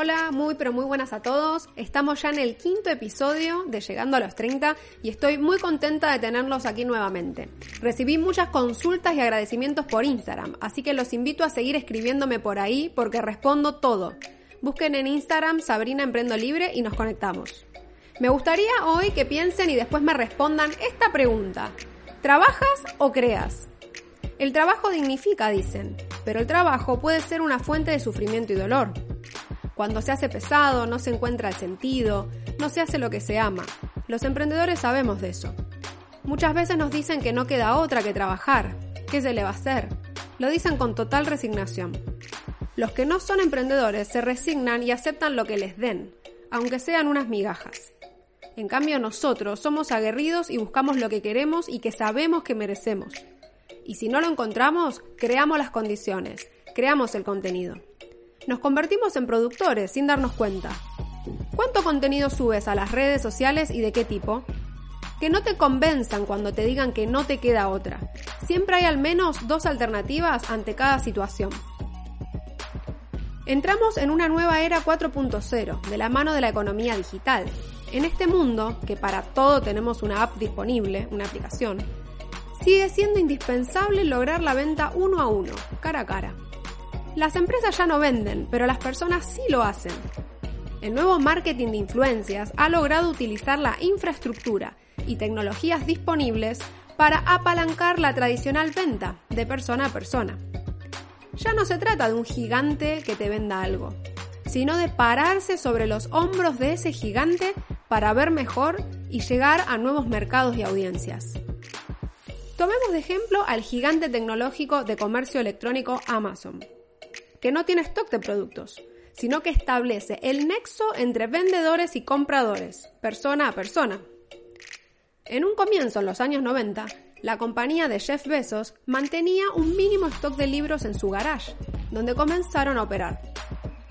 Hola, muy pero muy buenas a todos. Estamos ya en el quinto episodio de Llegando a los 30 y estoy muy contenta de tenerlos aquí nuevamente. Recibí muchas consultas y agradecimientos por Instagram, así que los invito a seguir escribiéndome por ahí porque respondo todo. Busquen en Instagram Sabrina Emprendo Libre y nos conectamos. Me gustaría hoy que piensen y después me respondan esta pregunta. ¿Trabajas o creas? El trabajo dignifica, dicen, pero el trabajo puede ser una fuente de sufrimiento y dolor. Cuando se hace pesado, no se encuentra el sentido, no se hace lo que se ama. Los emprendedores sabemos de eso. Muchas veces nos dicen que no queda otra que trabajar. ¿Qué se le va a hacer? Lo dicen con total resignación. Los que no son emprendedores se resignan y aceptan lo que les den, aunque sean unas migajas. En cambio nosotros somos aguerridos y buscamos lo que queremos y que sabemos que merecemos. Y si no lo encontramos, creamos las condiciones, creamos el contenido. Nos convertimos en productores sin darnos cuenta. ¿Cuánto contenido subes a las redes sociales y de qué tipo? Que no te convenzan cuando te digan que no te queda otra. Siempre hay al menos dos alternativas ante cada situación. Entramos en una nueva era 4.0, de la mano de la economía digital. En este mundo, que para todo tenemos una app disponible, una aplicación, sigue siendo indispensable lograr la venta uno a uno, cara a cara. Las empresas ya no venden, pero las personas sí lo hacen. El nuevo marketing de influencias ha logrado utilizar la infraestructura y tecnologías disponibles para apalancar la tradicional venta de persona a persona. Ya no se trata de un gigante que te venda algo, sino de pararse sobre los hombros de ese gigante para ver mejor y llegar a nuevos mercados y audiencias. Tomemos de ejemplo al gigante tecnológico de comercio electrónico Amazon que no tiene stock de productos, sino que establece el nexo entre vendedores y compradores, persona a persona. En un comienzo, en los años 90, la compañía de Jeff Bezos mantenía un mínimo stock de libros en su garage, donde comenzaron a operar.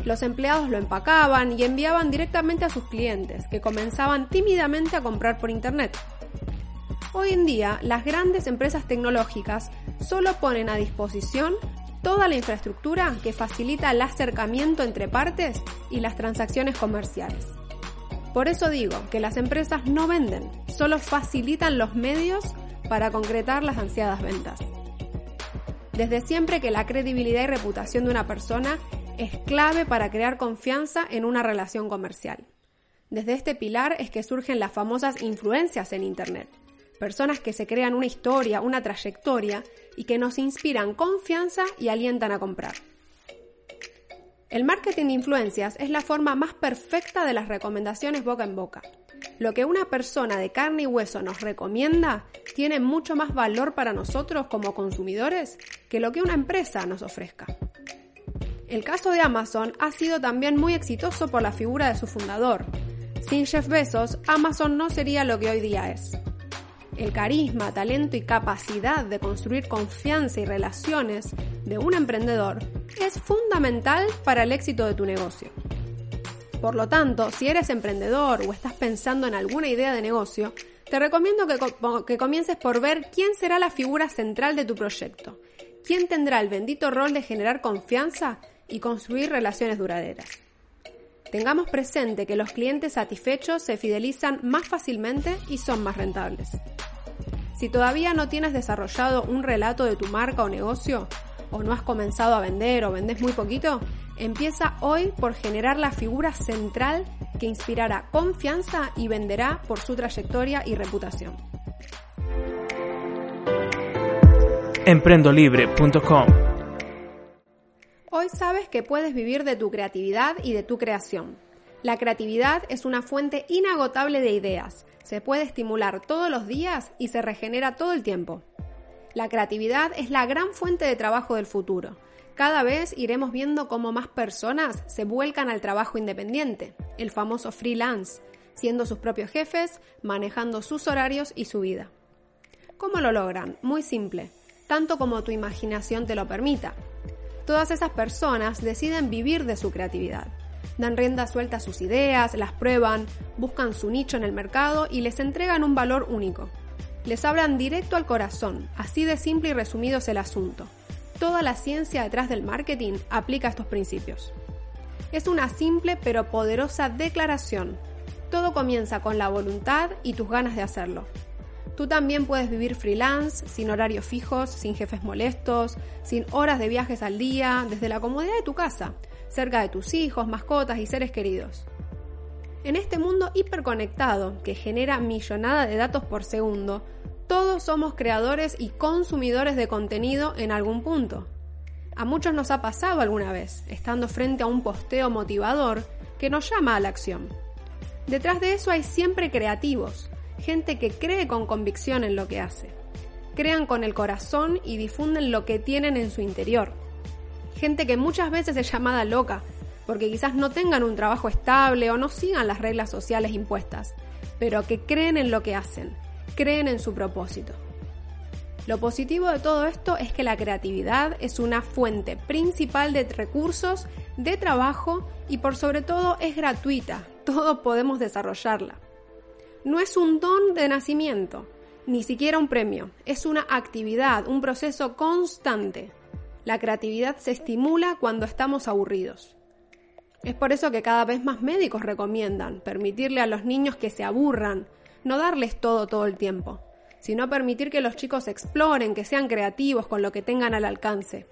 Los empleados lo empacaban y enviaban directamente a sus clientes, que comenzaban tímidamente a comprar por Internet. Hoy en día, las grandes empresas tecnológicas solo ponen a disposición toda la infraestructura que facilita el acercamiento entre partes y las transacciones comerciales. Por eso digo que las empresas no venden, solo facilitan los medios para concretar las ansiadas ventas. Desde siempre que la credibilidad y reputación de una persona es clave para crear confianza en una relación comercial. Desde este pilar es que surgen las famosas influencias en Internet, personas que se crean una historia, una trayectoria y que nos inspiran confianza y alientan a comprar. El marketing de influencias es la forma más perfecta de las recomendaciones boca en boca. Lo que una persona de carne y hueso nos recomienda tiene mucho más valor para nosotros como consumidores que lo que una empresa nos ofrezca. El caso de Amazon ha sido también muy exitoso por la figura de su fundador. Sin Jeff Bezos, Amazon no sería lo que hoy día es el carisma, talento y capacidad de construir confianza y relaciones de un emprendedor es fundamental para el éxito de tu negocio. Por lo tanto, si eres emprendedor o estás pensando en alguna idea de negocio, te recomiendo que, comiences por ver quién será la figura central de tu proyecto, quién tendrá el bendito rol de generar confianza y construir relaciones duraderas. Tengamos presente que los clientes satisfechos se fidelizan más fácilmente y son más rentables. Si todavía no tienes desarrollado un relato de tu marca o negocio, o no has comenzado a vender o vendes muy poquito, empieza hoy por generar la figura central que inspirará confianza y venderá por su trayectoria y reputación. Emprendolibre.com Hoy sabes que puedes vivir de tu creatividad y de tu creación. La creatividad es una fuente inagotable de ideas se puede estimular todos los días y se regenera todo el tiempo. La creatividad es la gran fuente de trabajo del futuro. Cada vez iremos viendo cómo más personas se vuelcan al trabajo independiente, el famoso freelance, siendo sus propios jefes, manejando sus horarios y su vida. ¿Cómo lo logran? Muy simple, tanto como tu imaginación te lo permita. Todas esas personas deciden vivir de su creatividad dan rienda suelta a sus ideas, las prueban, buscan su nicho en el mercado y les entregan un valor único. Les hablan directo al corazón, así de simple y resumido es el asunto. Toda la ciencia detrás del marketing aplica estos principios. Es una simple pero poderosa declaración. Todo comienza con la voluntad y tus ganas de hacerlo. Tú también puedes vivir freelance, sin horarios fijos, sin jefes molestos, sin horas de viajes al día, desde la comodidad de tu casa, cerca de tus hijos, mascotas y seres queridos. En este mundo hiperconectado, que genera millonada de datos por segundo, todos somos creadores y consumidores de contenido en algún punto. A muchos nos ha pasado alguna vez, estando frente a un posteo motivador que nos llama a la acción. Detrás de eso hay siempre creativos, gente que cree con convicción en lo que hace. Crean con el corazón y difunden lo que tienen en su interior. Gente que muchas veces es llamada loca, porque quizás no tengan un trabajo estable o no sigan las reglas sociales impuestas, pero que creen en lo que hacen, creen en su propósito. Lo positivo de todo esto es que la creatividad es una fuente principal de recursos, de trabajo y por sobre todo es gratuita, todos podemos desarrollarla. No es un don de nacimiento, ni siquiera un premio, es una actividad, un proceso constante. La creatividad se estimula cuando estamos aburridos. Es por eso que cada vez más médicos recomiendan permitirle a los niños que se aburran, no darles todo todo el tiempo, sino permitir que los chicos exploren, que sean creativos con lo que tengan al alcance.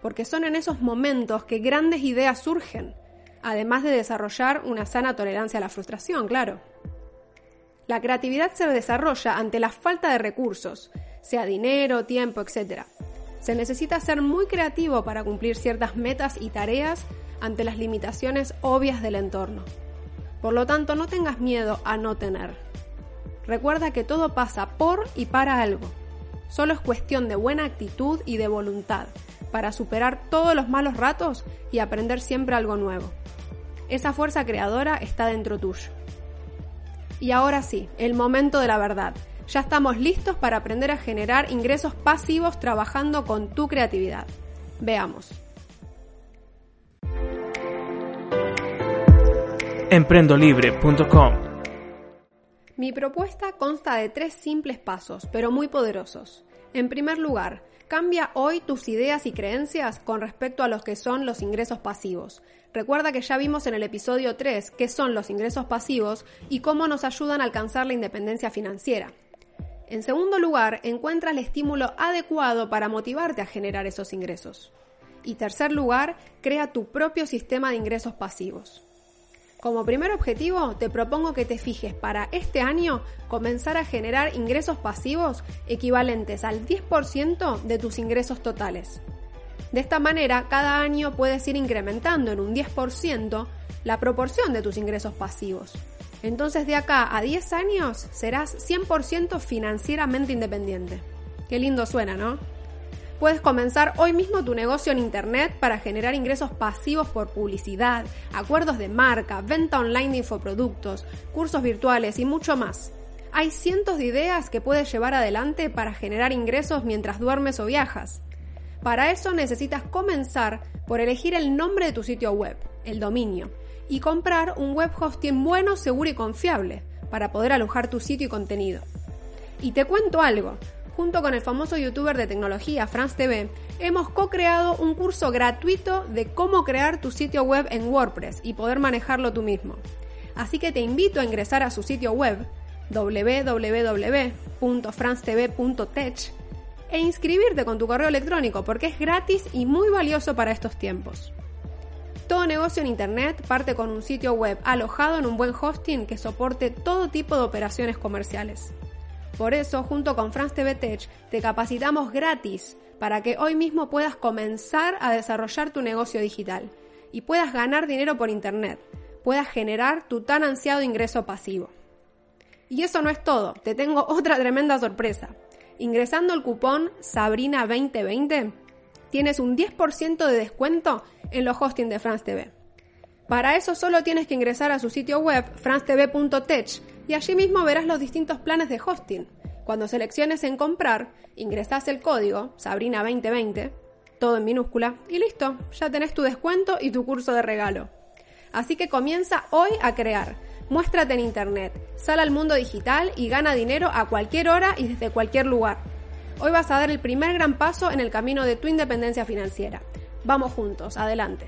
Porque son en esos momentos que grandes ideas surgen, además de desarrollar una sana tolerancia a la frustración, claro. La creatividad se desarrolla ante la falta de recursos, sea dinero, tiempo, etc. Se necesita ser muy creativo para cumplir ciertas metas y tareas ante las limitaciones obvias del entorno. Por lo tanto, no tengas miedo a no tener. Recuerda que todo pasa por y para algo. Solo es cuestión de buena actitud y de voluntad para superar todos los malos ratos y aprender siempre algo nuevo. Esa fuerza creadora está dentro tuyo. Y ahora sí, el momento de la verdad. Ya estamos listos para aprender a generar ingresos pasivos trabajando con tu creatividad. Veamos. emprendolibre.com Mi propuesta consta de tres simples pasos, pero muy poderosos. En primer lugar, cambia hoy tus ideas y creencias con respecto a los que son los ingresos pasivos. Recuerda que ya vimos en el episodio 3 qué son los ingresos pasivos y cómo nos ayudan a alcanzar la independencia financiera. En segundo lugar, encuentra el estímulo adecuado para motivarte a generar esos ingresos. Y tercer lugar, crea tu propio sistema de ingresos pasivos. Como primer objetivo, te propongo que te fijes para este año comenzar a generar ingresos pasivos equivalentes al 10% de tus ingresos totales. De esta manera, cada año puedes ir incrementando en un 10% la proporción de tus ingresos pasivos. Entonces de acá a 10 años serás 100% financieramente independiente. Qué lindo suena, ¿no? Puedes comenzar hoy mismo tu negocio en Internet para generar ingresos pasivos por publicidad, acuerdos de marca, venta online de infoproductos, cursos virtuales y mucho más. Hay cientos de ideas que puedes llevar adelante para generar ingresos mientras duermes o viajas. Para eso necesitas comenzar por elegir el nombre de tu sitio web, el dominio, y comprar un web hosting bueno, seguro y confiable para poder alojar tu sitio y contenido. Y te cuento algo, junto con el famoso youtuber de tecnología France TV, hemos co-creado un curso gratuito de cómo crear tu sitio web en WordPress y poder manejarlo tú mismo. Así que te invito a ingresar a su sitio web www.francetv.tech e inscribirte con tu correo electrónico porque es gratis y muy valioso para estos tiempos. Todo negocio en Internet parte con un sitio web alojado en un buen hosting que soporte todo tipo de operaciones comerciales. Por eso, junto con France TV Tech, te capacitamos gratis para que hoy mismo puedas comenzar a desarrollar tu negocio digital y puedas ganar dinero por Internet, puedas generar tu tan ansiado ingreso pasivo. Y eso no es todo, te tengo otra tremenda sorpresa. Ingresando el cupón Sabrina2020, tienes un 10% de descuento en los hosting de France TV. Para eso solo tienes que ingresar a su sitio web francetv.tech y allí mismo verás los distintos planes de hosting. Cuando selecciones en comprar, ingresas el código Sabrina2020, todo en minúscula, y listo, ya tenés tu descuento y tu curso de regalo. Así que comienza hoy a crear. Muéstrate en internet, sal al mundo digital y gana dinero a cualquier hora y desde cualquier lugar. Hoy vas a dar el primer gran paso en el camino de tu independencia financiera. Vamos juntos, adelante.